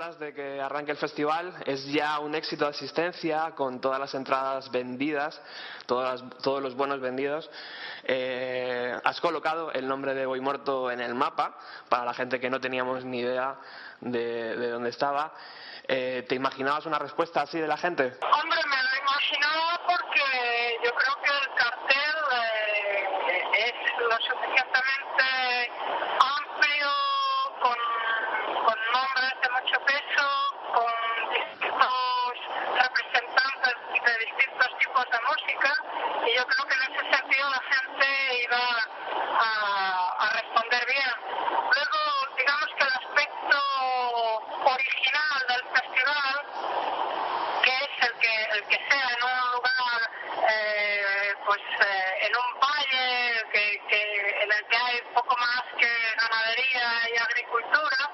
De que arranque el festival. Es ya un éxito de asistencia con todas las entradas vendidas, todos los buenos vendidos. Eh, has colocado el nombre de Voy Muerto en el mapa para la gente que no teníamos ni idea de, de dónde estaba. Eh, ¿Te imaginabas una respuesta así de la gente me lo imaginaba porque yo creo que el cartel eh, es lo suficientemente amplio, con, con nombres de mucho peso, con distintos representantes de distintos música y yo creo que en ese sentido la gente iba a, a responder bien. Luego, digamos que el aspecto original del festival que es el que el que sea en un lugar eh, pues eh, en un valle que, que en el que hay poco más que ganadería y agricultura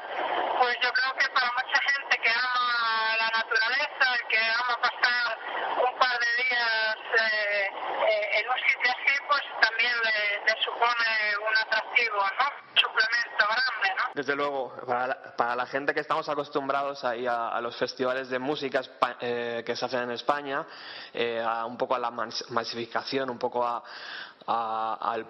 pues yo creo que para mucha gente que ama la naturaleza que ama pasar un par de días eh, eh, en un sitio así pues también le, le supone un atractivo no un suplemento grande no Desde luego, para la, para la gente que estamos acostumbrados a, a los festivales de música eh, que se hacen en España, eh, a un poco a la mas- masificación, un poco a, al-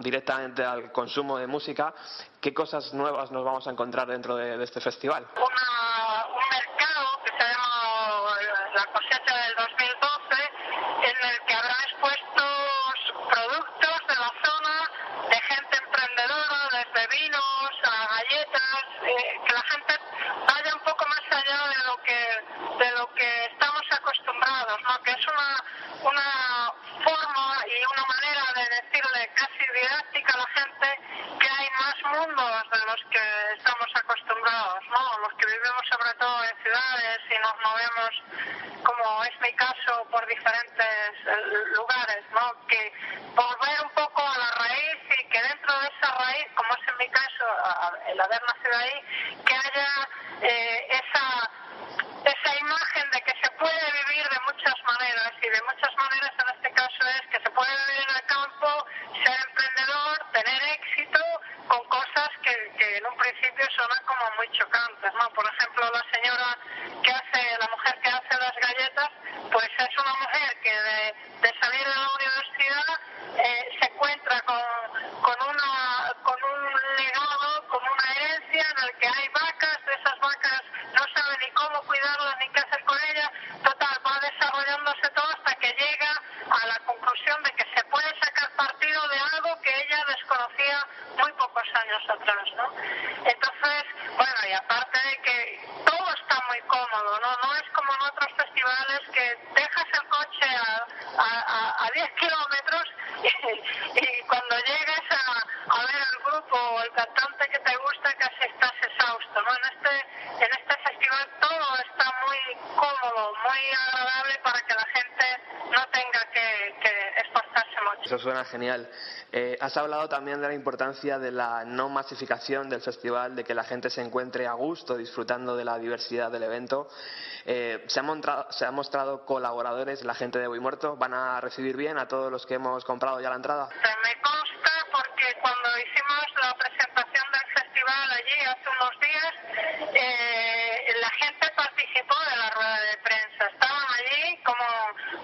directamente al consumo de música, ¿qué cosas nuevas nos vamos a encontrar dentro de, este festival un mercado que se llama eh, la cosecha del 2012 en el que habrá expuestos productos de la zona de gente emprendedora, desde vinos a galletas, eh, que la gente vaya un poco más allá de lo que de lo que estamos acostumbrados, ¿no? que es una, una forma y una manera de decirle casi didáctica a la gente que hay más mundos de los que estamos acostumbrados, ¿no? Los que vivimos sobre todo en ciudades y nos movemos, como es mi caso, por diferentes eh, lugares, ¿no? Que volver un poco a la raíz y que dentro de esa raíz, como es en mi caso, a- a- el haber nacido ahí, que haya eh, esa esa imagen de que se puede vivir de muchas maneras y de muchas maneras en este caso es que se puede vivir en el campo, ser emprendedor, tener éxito con cosas que, que en un principio suenan como muy chocantes, ¿no? Por ejemplo, la señora que hace, la mujer que hace las galletas una mujer que de, salir de la universidad eh, se encuentra con, con un legado, con una herencia en el que hay vacas, de esas vacas no sabe ni cómo cuidarlas ni qué hacer con ellas, total, va desarrollándose todo hasta que llega a la conclusión de que se puede sacar partido de algo que ella desconocía muy pocos años atrás, ¿no? Entonces, bueno, y aparte de que todo está muy cómodo, ¿no? No es como en otros festivales que dejas el coche a, a, a, a 10 kilómetros y, y cuando llegas a, a ver al grupo o el cantante que te gusta casi estás exhausto, ¿no? En este, en este festival todo está muy cómodo, muy agradable para que la gente no tenga que, que esforzarse mucho. Eso suena genial. Eh, has hablado también de la importancia de la no masificación del festival, de que la gente se encuentre a gusto disfrutando de la diversidad del evento. Eh, se, han se mostrado colaboradores, la gente de Boy Muerto, ¿van a recibir bien a todos los que hemos comprado ya la entrada? Consta porque cuando hicimos la presentación del festival allí hace unos días, eh, la gente participó de la rueda de prensa. Estaban allí como,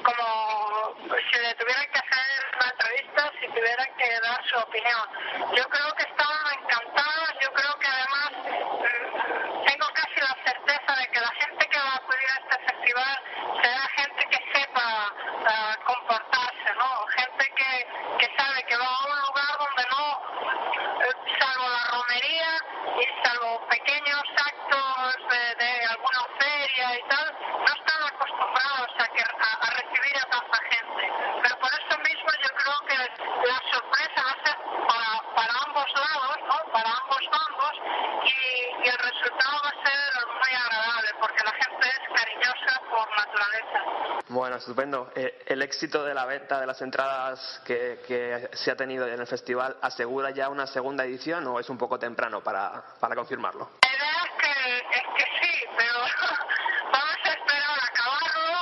como si le tuvieran que hacer una entrevista, si tuvieran que dar su opinión. Yo creo que estaban encantados, yo creo que además mm, tengo casi la certeza de que la gente que va a acudir a este festival será gente que sepa ah, comportarse, ¿no? Gente que, que sabe que va a un lugar donde no, eh, salvo la romería y salvo pequeños actos de, de alguna feria y tal, no están acostumbrados a, que, a, a recibir a tanta gente. Pero por eso mismo yo creo que la sorpresa va a ser para, para ambos lados, ¿no? Para ambos bandos y, y el resultado va a ser muy agradable porque la gente es cariñosa por naturaleza. Bueno, estupendo. Eh, ¿El éxito de la venta de las entradas que, que se ha tenido en el festival asegura ya una segunda edición o es un poco temprano para, para confirmarlo? La idea es que, es que sí, pero vamos a esperar a acabarlo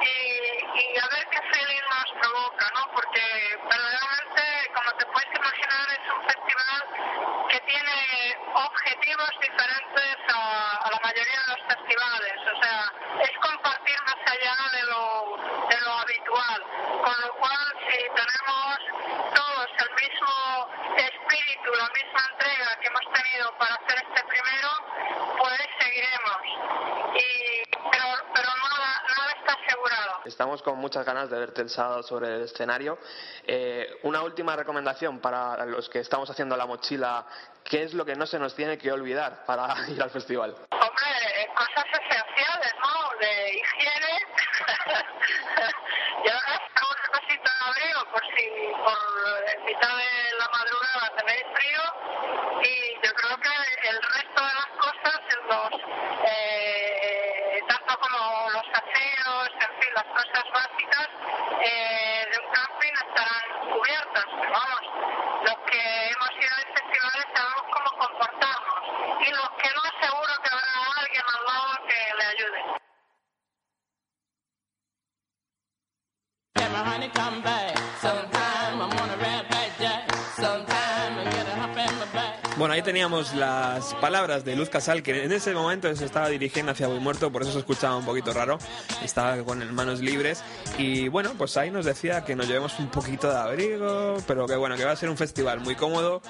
y, y a ver qué feeling nos provoca, ¿no? Porque verdaderamente, como te puedes imaginar, es un festival que tiene objetivos diferentes a, a la mayoría de los festivales. O sea, es compartir más allá de lo, de lo habitual. Con lo cual, si tenemos todos el mismo espíritu, la misma entrega que hemos tenido para hacer este primero, pues seguiremos. Y, pero, pero nada, nada está asegurado. Estamos con muchas ganas de verte el sobre el escenario. Eh, una última recomendación para los que estamos haciendo la mochila. ¿Qué es lo que no se nos tiene que olvidar para ir al festival? Teníamos las palabras de Luz Casal, que en ese momento se estaba dirigiendo hacia Boy Muerto, por eso se escuchaba un poquito raro. Estaba con manos libres. Y bueno, pues ahí nos decía que nos llevemos un poquito de abrigo, pero que bueno, que va a ser un festival muy cómodo.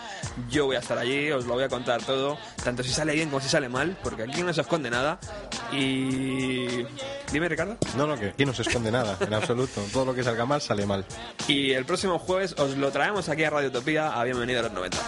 Yo voy a estar allí, os lo voy a contar todo, tanto si sale bien como si sale mal, porque aquí no se esconde nada. Y. Dime, Ricardo. No, no, que aquí no se esconde nada, en absoluto. Todo lo que salga mal sale mal. Y el próximo jueves os lo traemos aquí a Radio Utopía a Bienvenido a los 90.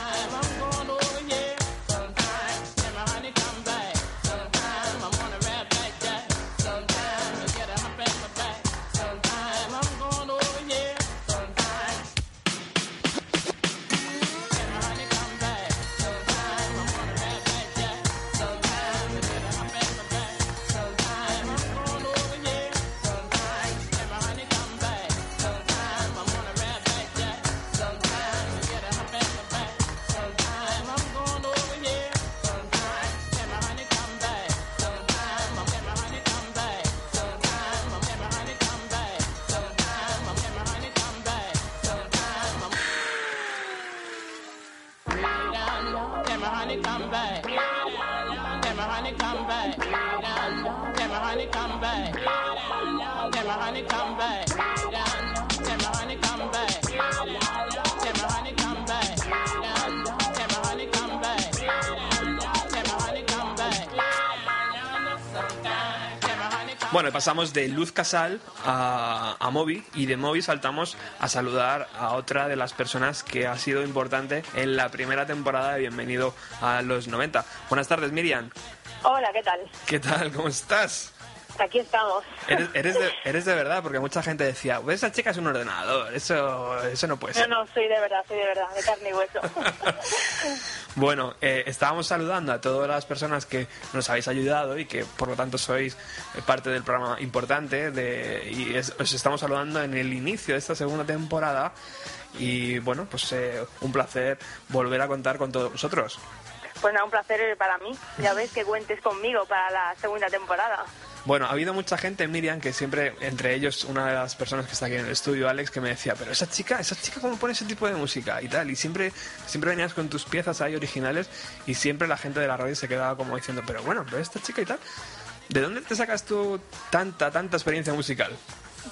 Pasamos de Luz Casal a, a Moby y de Moby saltamos a saludar a otra de las personas que ha sido importante en la primera temporada de Bienvenido a los 90. Buenas tardes, Miriam. Hola, ¿qué tal? ¿Qué tal? ¿Cómo estás? Aquí estamos. Eres, eres, de, eres de verdad, porque mucha gente decía, "Pues esa chica es un ordenador, eso, eso no puede No, ser. no, soy de verdad, soy de verdad, de carne y hueso. Bueno, eh, estábamos saludando a todas las personas que nos habéis ayudado y que por lo tanto sois parte del programa importante de, y es- os estamos saludando en el inicio de esta segunda temporada y bueno, pues eh, un placer volver a contar con todos vosotros. Pues nada, un placer para mí. Ya ves que cuentes conmigo para la segunda temporada. Bueno, ha habido mucha gente, Miriam, que siempre, entre ellos una de las personas que está aquí en el estudio, Alex, que me decía, pero esa chica, esa chica cómo pone ese tipo de música y tal, y siempre, siempre venías con tus piezas ahí originales y siempre la gente de la radio se quedaba como diciendo, pero bueno, pero esta chica y tal, ¿de dónde te sacas tú tanta, tanta experiencia musical?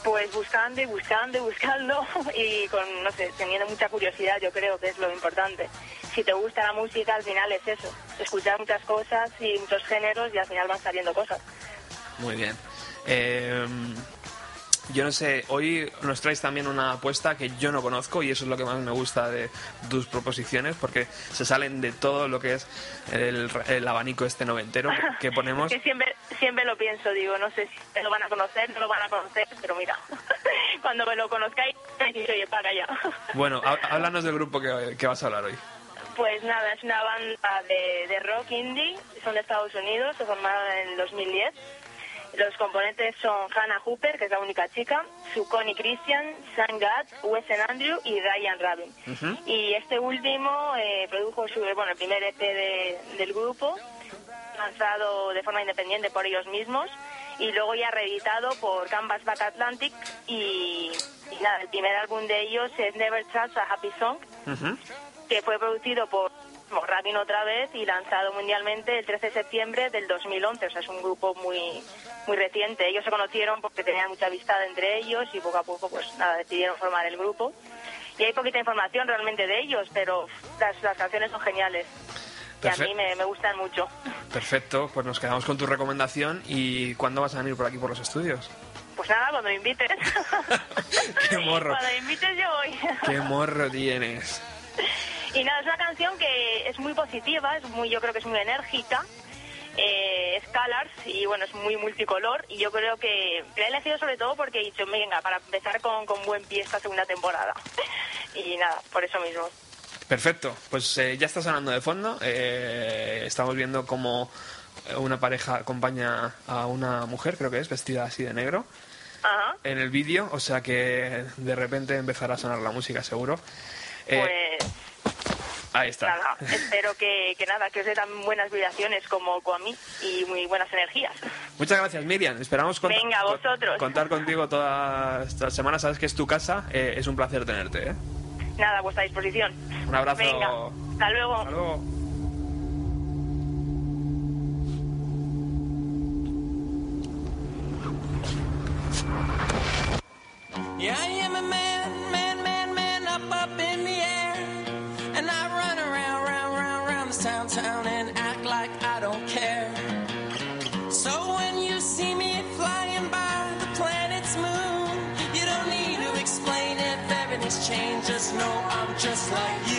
Pues buscando y buscando y buscando y con, no sé, teniendo mucha curiosidad, yo creo que es lo importante. Si te gusta la música, al final es eso, escuchar muchas cosas y muchos géneros y al final van saliendo cosas. Muy bien. Eh, yo no sé, hoy nos traes también una apuesta que yo no conozco y eso es lo que más me gusta de tus proposiciones porque se salen de todo lo que es el, el abanico este noventero que, ponemos. Que siempre, siempre lo pienso, digo, no sé si lo van a conocer, no lo van a conocer, pero mira, cuando me lo conozcáis, oye, para ya. Bueno, há- háblanos del grupo que, que vas a hablar hoy. Pues nada, es una banda de, de rock indie, son de Estados Unidos, se formaron en el 2010. Los componentes son Hannah Hooper, que es la única chica, su Connie Christian, Sam Gadd, Wesen Andrew y Ryan Rabin. Y este último eh, produjo su, bueno, el primer EP de- del grupo, lanzado de forma independiente por ellos mismos, y luego ya reeditado por Canvas Back Atlantic. Y, y nada, el primer álbum de ellos es Never Trust a Happy Song, que fue producido por por Rabin otra vez y lanzado mundialmente el 13 de septiembre del 2011. O sea, es un grupo muy muy reciente. Ellos se conocieron porque tenían mucha amistad entre ellos y poco a poco, pues nada, decidieron formar el grupo. Y hay poquita información realmente de ellos, pero las, las canciones son geniales. Y a mí me, me gustan mucho. Perfecto, pues nos quedamos con tu recomendación y ¿cuándo vas a venir por aquí por los estudios? Pues nada, cuando me invites. ¡Qué morro! cuando me invites yo voy. ¡Qué morro tienes! Y nada, es una canción que es muy positiva, es muy, yo creo que es muy enérgica. Eh, es Colors y bueno, es muy multicolor. Y yo creo que la he elegido sobre todo porque he dicho, venga, para empezar con, con buen pie esta segunda temporada. Y nada, por eso mismo. Perfecto, pues eh, ya está sonando de fondo. eh, estamos viendo cómo una pareja acompaña a una mujer, creo que es, vestida así de negro, Ajá. en el vídeo, o sea que de repente empezará a sonar la música, seguro. Eh, Pues ahí está. nada, espero que, que nada, que os dé tan buenas vibraciones como, como a mí y muy buenas energías. Muchas gracias, Miriam. Esperamos cont- Venga, con- vosotros. contar contigo toda esta semana. Sabes que es tu casa. eh, es un placer tenerte. ¿eh? Nada, a vuestra disposición. Un abrazo. Venga, hasta luego. Hasta luego. Yeah, I am a man, man, man, man, up, up in the air. Round, round town, town and act like I don't care. So when you see me flying by the planet's moon, you don't need to explain if everything's changed. Just know I'm just like you.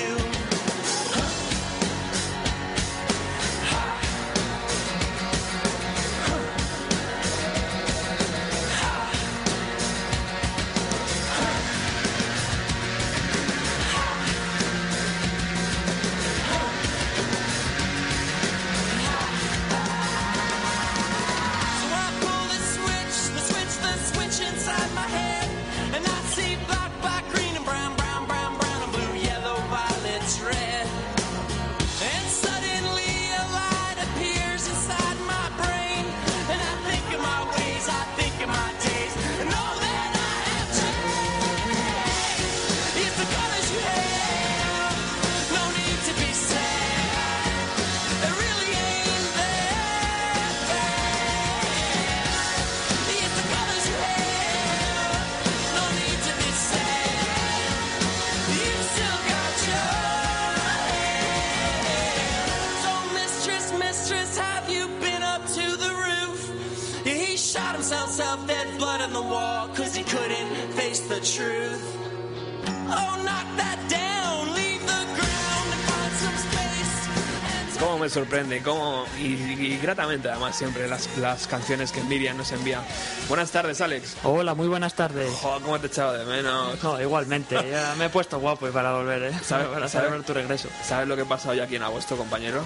Cómo me sorprende, cómo y, gratamente además siempre las, las canciones que Miriam nos envía. Buenas tardes, Alex. Hola, muy buenas tardes. Joder, cómo te he echado de menos. No, igualmente, ya me he puesto guapo para volver, ¿eh? ¿Sabes- para celebrar tu regreso. ¿Sabes lo que pasa hoy aquí en agosto, compañero?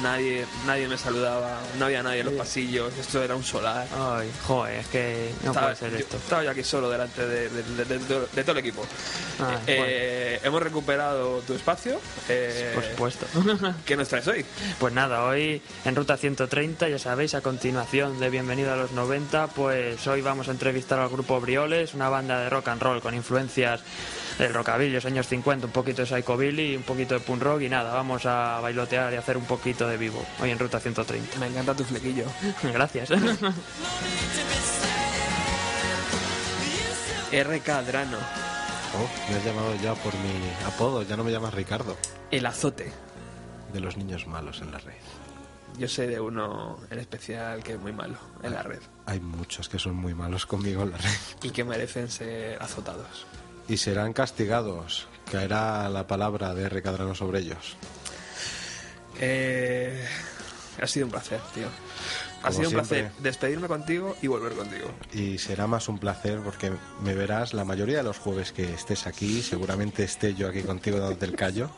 Nadie, nadie me saludaba, no había nadie en los pasillos, esto era un solar. Ay, joder, es que no Estaba- puede ser yo esto. Estaba yo aquí solo delante de, de- de- de- todo el equipo. Ah, Eh, Hemos recuperado tu espacio. eh, Por supuesto. ¿Qué nos traes hoy? Pues nada, hoy en Ruta 130, ya sabéis, a continuación de Bienvenido a los 90, pues hoy vamos a entrevistar al grupo Brioles, una banda de rock and roll con influencias del rockabilly, los años 50, un poquito de psychobilly, un poquito de punk rock y nada, vamos a bailotear y hacer un poquito de vivo hoy en Ruta 130. Me encanta tu flequillo. Gracias. RK Drano, Oh, me has llamado ya por mi apodo, ya no me llamas Ricardo. el azote. De los niños malos en la red. Yo sé de uno en especial que es muy malo en la red Hay muchos que son muy malos conmigo en la red. y que merecen ser azotados. Y serán castigados. Caerá la palabra de R. Cadrano sobre ellos. Eh, ha sido un placer, tío. Ha sido un siempre. placer despedirme contigo y volver contigo. Y será más un placer porque me verás la mayoría de los jueves que estés aquí. Seguramente esté yo aquí contigo dándote el callo.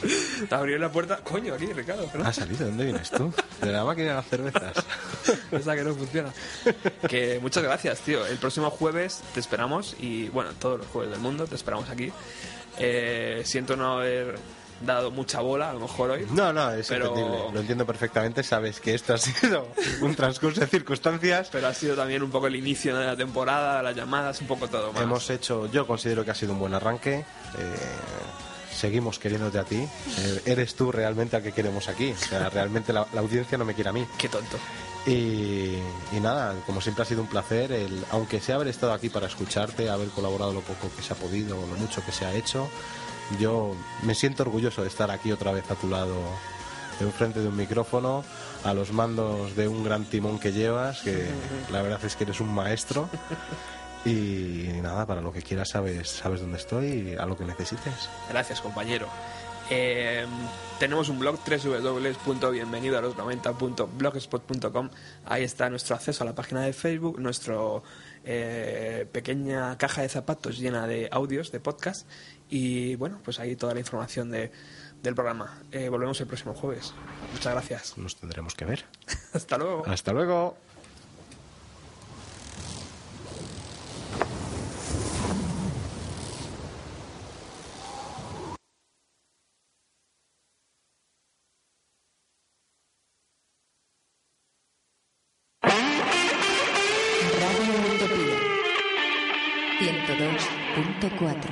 Te abrió la puerta. Coño, aquí, Ricardo. ¿no? ¿Has salido? ¿De dónde vienes tú? De la máquina de las cervezas. Esa que no funciona. Que muchas gracias, tío. El próximo jueves te esperamos y, bueno, todos los jueves del mundo te esperamos aquí. Eh, siento no haber dado mucha bola, a lo mejor hoy. No, no, es Pero- entendible. Lo entiendo perfectamente. Sabes que esto ha sido un transcurso de circunstancias. Pero ha sido también un poco el inicio de la temporada, las llamadas, un poco todo más. Hemos hecho, yo considero que ha sido un buen arranque. Eh, seguimos queriéndote a ti. Eh, eres tú realmente al que queremos aquí. O sea, realmente la, la audiencia no me quiere a mí. Qué tonto. Y, y nada, como siempre ha sido un placer, el, aunque sea haber estado aquí para escucharte, haber colaborado lo poco que se ha podido, lo mucho que se ha hecho, yo me siento orgulloso de estar aquí otra vez a tu lado, enfrente de un micrófono, a los mandos de un gran timón que llevas, que la verdad es que eres un maestro. Y nada, para lo que quieras sabes, sabes dónde estoy y a lo que necesites. Gracias, compañero. Eh, tenemos un blog www.bienvenidoalos90.blogspot.com. Ahí está nuestro acceso a la página de Facebook, nuestro eh, pequeña caja de zapatos llena de audios, de podcast. Y bueno, pues ahí toda la información de, del programa. Eh, volvemos el próximo jueves. Muchas gracias. Nos tendremos que ver. Hasta luego. Hasta luego. Radio Utopía 102.4